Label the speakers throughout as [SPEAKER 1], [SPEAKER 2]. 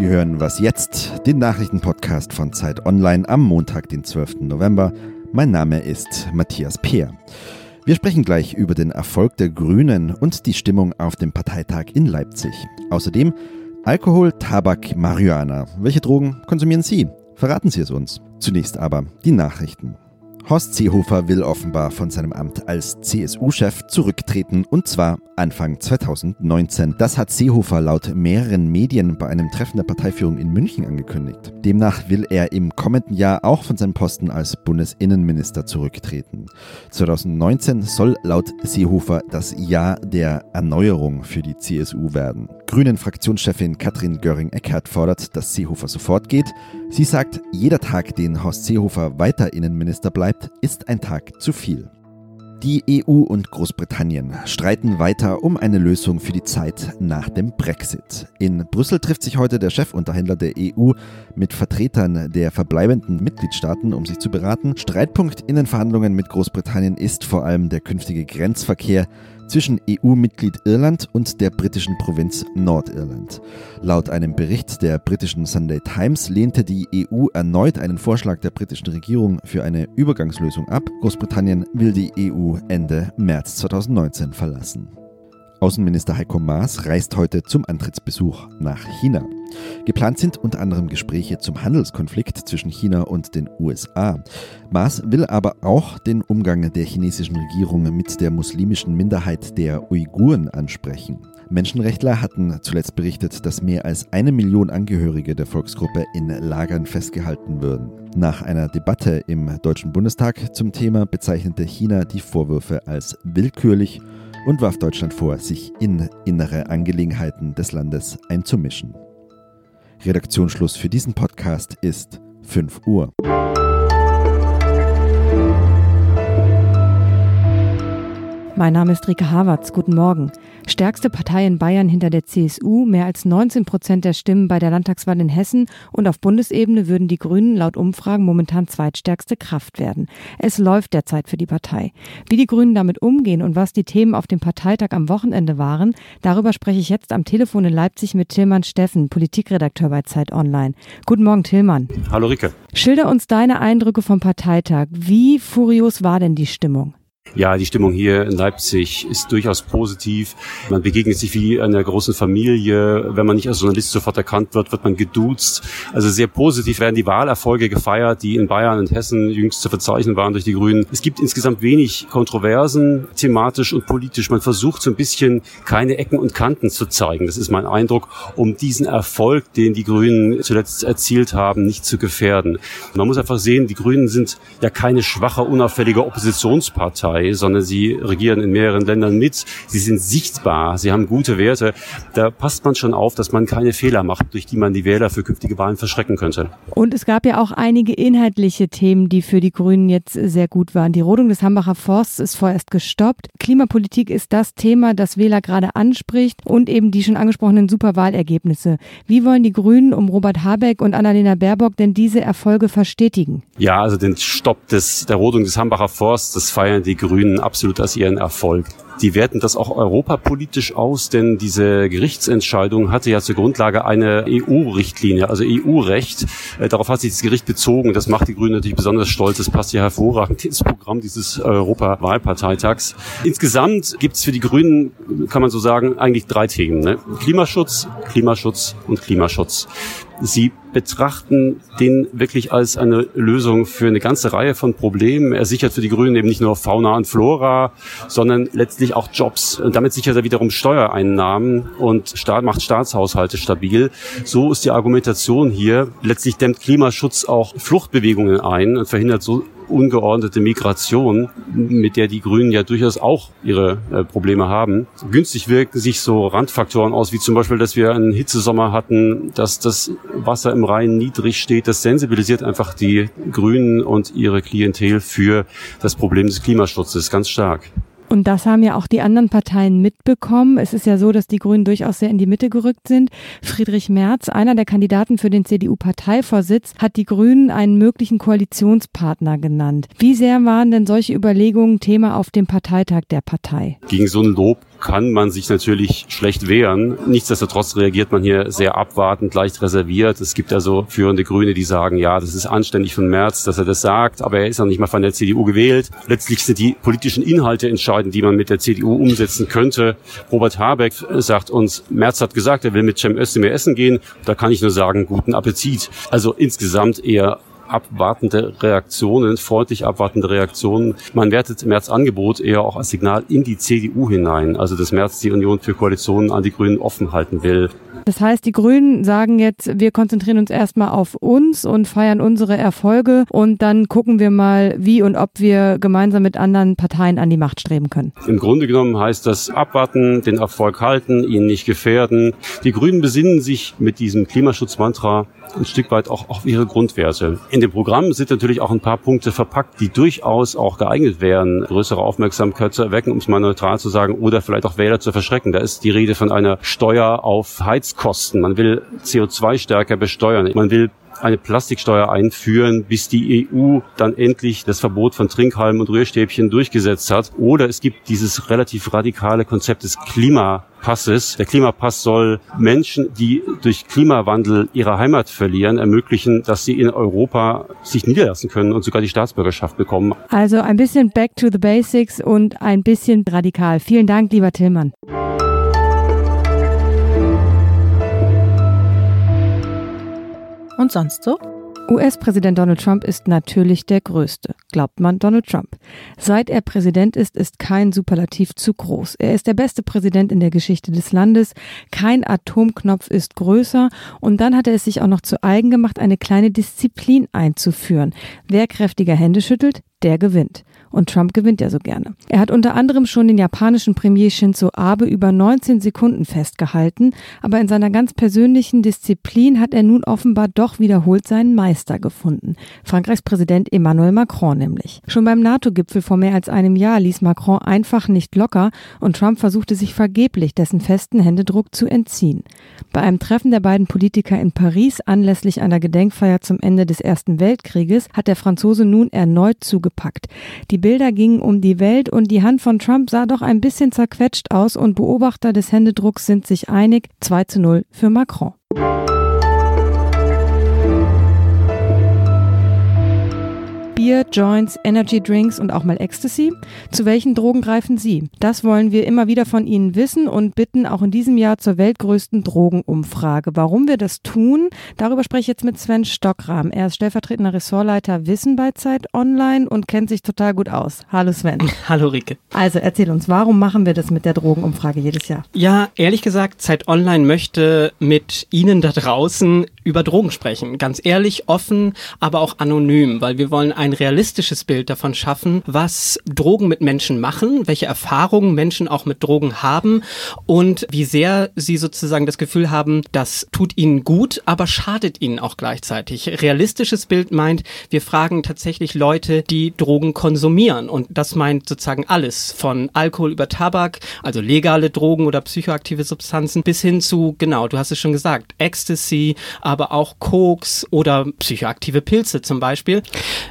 [SPEAKER 1] Sie hören Was jetzt, den Nachrichtenpodcast von Zeit Online am Montag, den 12. November. Mein Name ist Matthias Peer. Wir sprechen gleich über den Erfolg der Grünen und die Stimmung auf dem Parteitag in Leipzig. Außerdem Alkohol, Tabak, Marihuana. Welche Drogen konsumieren Sie? Verraten Sie es uns. Zunächst aber die Nachrichten. Horst Seehofer will offenbar von seinem Amt als CSU-Chef zurücktreten und zwar Anfang 2019. Das hat Seehofer laut mehreren Medien bei einem Treffen der Parteiführung in München angekündigt. Demnach will er im kommenden Jahr auch von seinem Posten als Bundesinnenminister zurücktreten. 2019 soll laut Seehofer das Jahr der Erneuerung für die CSU werden. Grünen-Fraktionschefin Katrin Göring-Eckardt fordert, dass Seehofer sofort geht. Sie sagt, jeder Tag, den Horst Seehofer weiter Innenminister bleibt, ist ein Tag zu viel. Die EU und Großbritannien streiten weiter um eine Lösung für die Zeit nach dem Brexit. In Brüssel trifft sich heute der Chefunterhändler der EU mit Vertretern der verbleibenden Mitgliedstaaten, um sich zu beraten. Streitpunkt in den Verhandlungen mit Großbritannien ist vor allem der künftige Grenzverkehr zwischen EU-Mitglied Irland und der britischen Provinz Nordirland. Laut einem Bericht der britischen Sunday Times lehnte die EU erneut einen Vorschlag der britischen Regierung für eine Übergangslösung ab. Großbritannien will die EU Ende März 2019 verlassen. Außenminister Heiko Maas reist heute zum Antrittsbesuch nach China. Geplant sind unter anderem Gespräche zum Handelskonflikt zwischen China und den USA. Maas will aber auch den Umgang der chinesischen Regierung mit der muslimischen Minderheit der Uiguren ansprechen. Menschenrechtler hatten zuletzt berichtet, dass mehr als eine Million Angehörige der Volksgruppe in Lagern festgehalten würden. Nach einer Debatte im Deutschen Bundestag zum Thema bezeichnete China die Vorwürfe als willkürlich und warf Deutschland vor, sich in innere Angelegenheiten des Landes einzumischen. Redaktionsschluss für diesen Podcast ist 5 Uhr.
[SPEAKER 2] Mein Name ist Rike Havertz. Guten Morgen. Stärkste Partei in Bayern hinter der CSU, mehr als 19 Prozent der Stimmen bei der Landtagswahl in Hessen und auf Bundesebene würden die Grünen laut Umfragen momentan zweitstärkste Kraft werden. Es läuft derzeit für die Partei. Wie die Grünen damit umgehen und was die Themen auf dem Parteitag am Wochenende waren, darüber spreche ich jetzt am Telefon in Leipzig mit Tillmann Steffen, Politikredakteur bei Zeit Online. Guten Morgen, Tillmann.
[SPEAKER 3] Hallo Rike.
[SPEAKER 2] Schilder uns deine Eindrücke vom Parteitag. Wie furios war denn die Stimmung?
[SPEAKER 3] Ja, die Stimmung hier in Leipzig ist durchaus positiv. Man begegnet sich wie einer großen Familie. Wenn man nicht als Journalist sofort erkannt wird, wird man geduzt. Also sehr positiv werden die Wahlerfolge gefeiert, die in Bayern und Hessen jüngst zu verzeichnen waren durch die Grünen. Es gibt insgesamt wenig Kontroversen, thematisch und politisch. Man versucht so ein bisschen keine Ecken und Kanten zu zeigen. Das ist mein Eindruck, um diesen Erfolg, den die Grünen zuletzt erzielt haben, nicht zu gefährden. Man muss einfach sehen, die Grünen sind ja keine schwache, unauffällige Oppositionspartei. Partei, sondern sie regieren in mehreren Ländern mit. Sie sind sichtbar, sie haben gute Werte. Da passt man schon auf, dass man keine Fehler macht, durch die man die Wähler für künftige Wahlen verschrecken könnte.
[SPEAKER 2] Und es gab ja auch einige inhaltliche Themen, die für die Grünen jetzt sehr gut waren. Die Rodung des Hambacher Forsts ist vorerst gestoppt. Klimapolitik ist das Thema, das Wähler gerade anspricht und eben die schon angesprochenen Superwahlergebnisse. Wie wollen die Grünen um Robert Habeck und Annalena Baerbock denn diese Erfolge verstetigen?
[SPEAKER 3] Ja, also den Stopp des, der Rodung des Hambacher Forsts, das feiern die Grünen absolut als ihren Erfolg. Die werten das auch europapolitisch aus, denn diese Gerichtsentscheidung hatte ja zur Grundlage eine EU-Richtlinie, also EU-Recht. Äh, darauf hat sich das Gericht bezogen. Das macht die Grünen natürlich besonders stolz. Das passt ja hervorragend ins Programm dieses Europawahlparteitags. Insgesamt gibt es für die Grünen, kann man so sagen, eigentlich drei Themen. Ne? Klimaschutz, Klimaschutz und Klimaschutz. Sie betrachten den wirklich als eine Lösung für eine ganze Reihe von Problemen. Er sichert für die Grünen eben nicht nur Fauna und Flora, sondern letztlich auch Jobs. Und damit sichert er wiederum Steuereinnahmen und macht Staatshaushalte stabil. So ist die Argumentation hier. Letztlich dämmt Klimaschutz auch Fluchtbewegungen ein und verhindert so ungeordnete Migration, mit der die Grünen ja durchaus auch ihre äh, Probleme haben. Günstig wirken sich so Randfaktoren aus, wie zum Beispiel, dass wir einen Hitzesommer hatten, dass das Wasser im Rhein niedrig steht. Das sensibilisiert einfach die Grünen und ihre Klientel für das Problem des Klimaschutzes ganz stark.
[SPEAKER 2] Und das haben ja auch die anderen Parteien mitbekommen. Es ist ja so, dass die Grünen durchaus sehr in die Mitte gerückt sind. Friedrich Merz, einer der Kandidaten für den CDU-Parteivorsitz, hat die Grünen einen möglichen Koalitionspartner genannt. Wie sehr waren denn solche Überlegungen Thema auf dem Parteitag der Partei?
[SPEAKER 3] Gegen so ein Lob kann man sich natürlich schlecht wehren. Nichtsdestotrotz reagiert man hier sehr abwartend, leicht reserviert. Es gibt also führende Grüne, die sagen, ja, das ist anständig von Merz, dass er das sagt, aber er ist noch nicht mal von der CDU gewählt. Letztlich sind die politischen Inhalte entscheidend, die man mit der CDU umsetzen könnte. Robert Habeck sagt uns, Merz hat gesagt, er will mit Cem Özdemir essen gehen. Da kann ich nur sagen, guten Appetit. Also insgesamt eher abwartende Reaktionen, freundlich abwartende Reaktionen. Man wertet Merz Angebot eher auch als Signal in die CDU hinein, also dass Merz die Union für Koalitionen an die Grünen offen halten will.
[SPEAKER 2] Das heißt, die Grünen sagen jetzt, wir konzentrieren uns erstmal auf uns und feiern unsere Erfolge und dann gucken wir mal, wie und ob wir gemeinsam mit anderen Parteien an die Macht streben können.
[SPEAKER 3] Im Grunde genommen heißt das abwarten, den Erfolg halten, ihn nicht gefährden. Die Grünen besinnen sich mit diesem Klimaschutzmantra ein Stück weit auch auf ihre Grundwerte. In dem Programm sind natürlich auch ein paar Punkte verpackt, die durchaus auch geeignet wären, größere Aufmerksamkeit zu erwecken, um es mal neutral zu sagen, oder vielleicht auch Wähler zu verschrecken. Da ist die Rede von einer Steuer auf Heizkosten. Man will CO2 stärker besteuern. Man will eine Plastiksteuer einführen, bis die EU dann endlich das Verbot von Trinkhalmen und Rührstäbchen durchgesetzt hat. Oder es gibt dieses relativ radikale Konzept des Klimapasses. Der Klimapass soll Menschen, die durch Klimawandel ihre Heimat verlieren, ermöglichen, dass sie in Europa sich niederlassen können und sogar die Staatsbürgerschaft bekommen.
[SPEAKER 2] Also ein bisschen back to the basics und ein bisschen radikal. Vielen Dank, lieber Tillmann.
[SPEAKER 4] Und sonst so?
[SPEAKER 2] US-Präsident Donald Trump ist natürlich der Größte, glaubt man Donald Trump. Seit er Präsident ist, ist kein Superlativ zu groß. Er ist der beste Präsident in der Geschichte des Landes. Kein Atomknopf ist größer. Und dann hat er es sich auch noch zu eigen gemacht, eine kleine Disziplin einzuführen. Wer kräftiger Hände schüttelt, der gewinnt. Und Trump gewinnt ja so gerne. Er hat unter anderem schon den japanischen Premier Shinzo Abe über 19 Sekunden festgehalten, aber in seiner ganz persönlichen Disziplin hat er nun offenbar doch wiederholt seinen Meister gefunden. Frankreichs Präsident Emmanuel Macron nämlich. Schon beim NATO-Gipfel vor mehr als einem Jahr ließ Macron einfach nicht locker und Trump versuchte sich vergeblich dessen festen Händedruck zu entziehen. Bei einem Treffen der beiden Politiker in Paris anlässlich einer Gedenkfeier zum Ende des Ersten Weltkrieges hat der Franzose nun erneut zugepackt. Die Bilder gingen um die Welt und die Hand von Trump sah doch ein bisschen zerquetscht aus und Beobachter des Händedrucks sind sich einig, 2 zu 0 für Macron. Bier, Joints, Energy Drinks und auch mal Ecstasy? Zu welchen Drogen greifen Sie? Das wollen wir immer wieder von Ihnen wissen und bitten auch in diesem Jahr zur weltgrößten Drogenumfrage. Warum wir das tun, darüber spreche ich jetzt mit Sven Stockram. Er ist stellvertretender Ressortleiter Wissen bei Zeit Online und kennt sich total gut aus. Hallo Sven.
[SPEAKER 5] Hallo Rike.
[SPEAKER 2] Also erzähl uns, warum machen wir das mit der Drogenumfrage jedes Jahr?
[SPEAKER 5] Ja, ehrlich gesagt, Zeit Online möchte mit Ihnen da draußen über Drogen sprechen. Ganz ehrlich, offen, aber auch anonym, weil wir wollen ein realistisches Bild davon schaffen, was Drogen mit Menschen machen, welche Erfahrungen Menschen auch mit Drogen haben und wie sehr sie sozusagen das Gefühl haben, das tut ihnen gut, aber schadet ihnen auch gleichzeitig. Realistisches Bild meint, wir fragen tatsächlich Leute, die Drogen konsumieren und das meint sozusagen alles von Alkohol über Tabak, also legale Drogen oder psychoaktive Substanzen bis hin zu, genau, du hast es schon gesagt, Ecstasy, aber auch Koks oder psychoaktive Pilze zum Beispiel.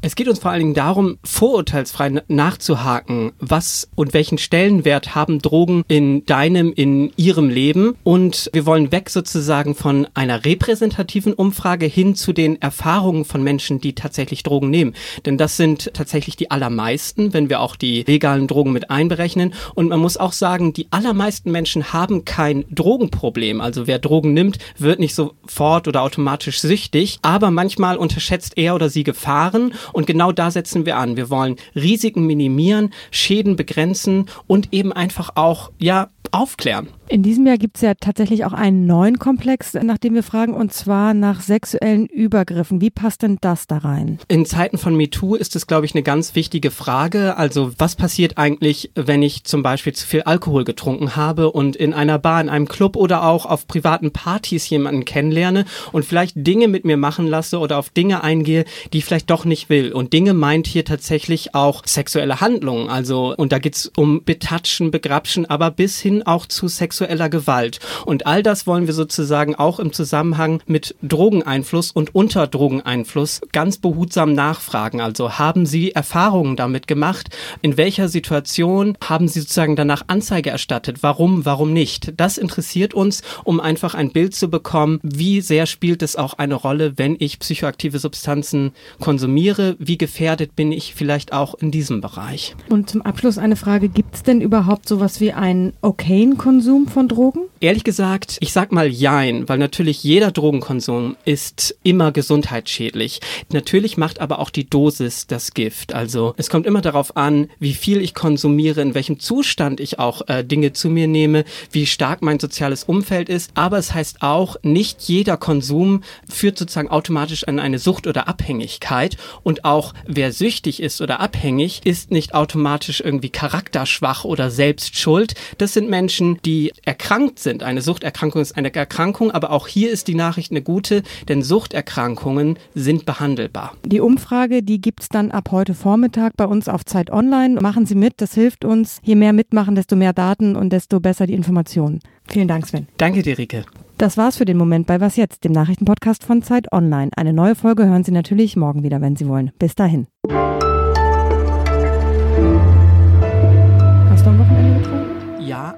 [SPEAKER 5] Es geht uns vor allen Dingen darum, vorurteilsfrei nachzuhaken, was und welchen Stellenwert haben Drogen in deinem, in ihrem Leben. Und wir wollen weg sozusagen von einer repräsentativen Umfrage hin zu den Erfahrungen von Menschen, die tatsächlich Drogen nehmen. Denn das sind tatsächlich die allermeisten, wenn wir auch die legalen Drogen mit einberechnen. Und man muss auch sagen, die allermeisten Menschen haben kein Drogenproblem. Also wer Drogen nimmt, wird nicht sofort oder automatisch süchtig, aber manchmal unterschätzt er oder sie Gefahren und genau da setzen wir an. Wir wollen Risiken minimieren, Schäden begrenzen und eben einfach auch, ja, aufklären.
[SPEAKER 2] In diesem Jahr gibt es ja tatsächlich auch einen neuen Komplex, nach dem wir fragen, und zwar nach sexuellen Übergriffen. Wie passt denn das da rein?
[SPEAKER 5] In Zeiten von MeToo ist es, glaube ich, eine ganz wichtige Frage. Also was passiert eigentlich, wenn ich zum Beispiel zu viel Alkohol getrunken habe und in einer Bar, in einem Club oder auch auf privaten Partys jemanden kennenlerne und vielleicht Dinge mit mir machen lasse oder auf Dinge eingehe, die ich vielleicht doch nicht will. Und Dinge meint hier tatsächlich auch sexuelle Handlungen. Also, und da geht's um Betatschen, Begrapschen, aber bis hin auch zu sexueller Gewalt. Und all das wollen wir sozusagen auch im Zusammenhang mit Drogeneinfluss und Unterdrogeneinfluss ganz behutsam nachfragen. Also haben Sie Erfahrungen damit gemacht? In welcher Situation haben Sie sozusagen danach Anzeige erstattet? Warum, warum nicht? Das interessiert uns, um einfach ein Bild zu bekommen, wie sehr spielt es auch eine Rolle, wenn ich psychoaktive Substanzen konsumiere? Wie gefährdet bin ich vielleicht auch in diesem Bereich?
[SPEAKER 2] Und zum Abschluss eine Frage, gibt es denn überhaupt sowas wie einen okayen Konsum von Drogen?
[SPEAKER 5] Ehrlich gesagt, ich sag mal jein, weil natürlich jeder Drogenkonsum ist immer gesundheitsschädlich. Natürlich macht aber auch die Dosis das Gift. Also es kommt immer darauf an, wie viel ich konsumiere, in welchem Zustand ich auch äh, Dinge zu mir nehme, wie stark mein soziales Umfeld ist. Aber es heißt auch, nicht jeder Konsum führt sozusagen automatisch an eine Sucht oder Abhängigkeit. Und auch wer süchtig ist oder abhängig, ist nicht automatisch irgendwie charakterschwach oder selbst schuld. Das sind Menschen, die erkrankt sind sind. Eine Suchterkrankung ist eine Erkrankung, aber auch hier ist die Nachricht eine gute, denn Suchterkrankungen sind behandelbar.
[SPEAKER 2] Die Umfrage, die gibt es dann ab heute Vormittag bei uns auf Zeit Online. Machen Sie mit, das hilft uns. Je mehr mitmachen, desto mehr Daten und desto besser die Informationen. Vielen Dank, Sven.
[SPEAKER 5] Danke dir, Rike.
[SPEAKER 2] Das war's für den Moment bei Was Jetzt, dem Nachrichtenpodcast von Zeit Online. Eine neue Folge hören Sie natürlich morgen wieder, wenn Sie wollen. Bis dahin.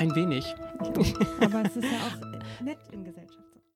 [SPEAKER 5] Ein wenig.
[SPEAKER 2] Aber es ist ja auch nett in Gesellschaft.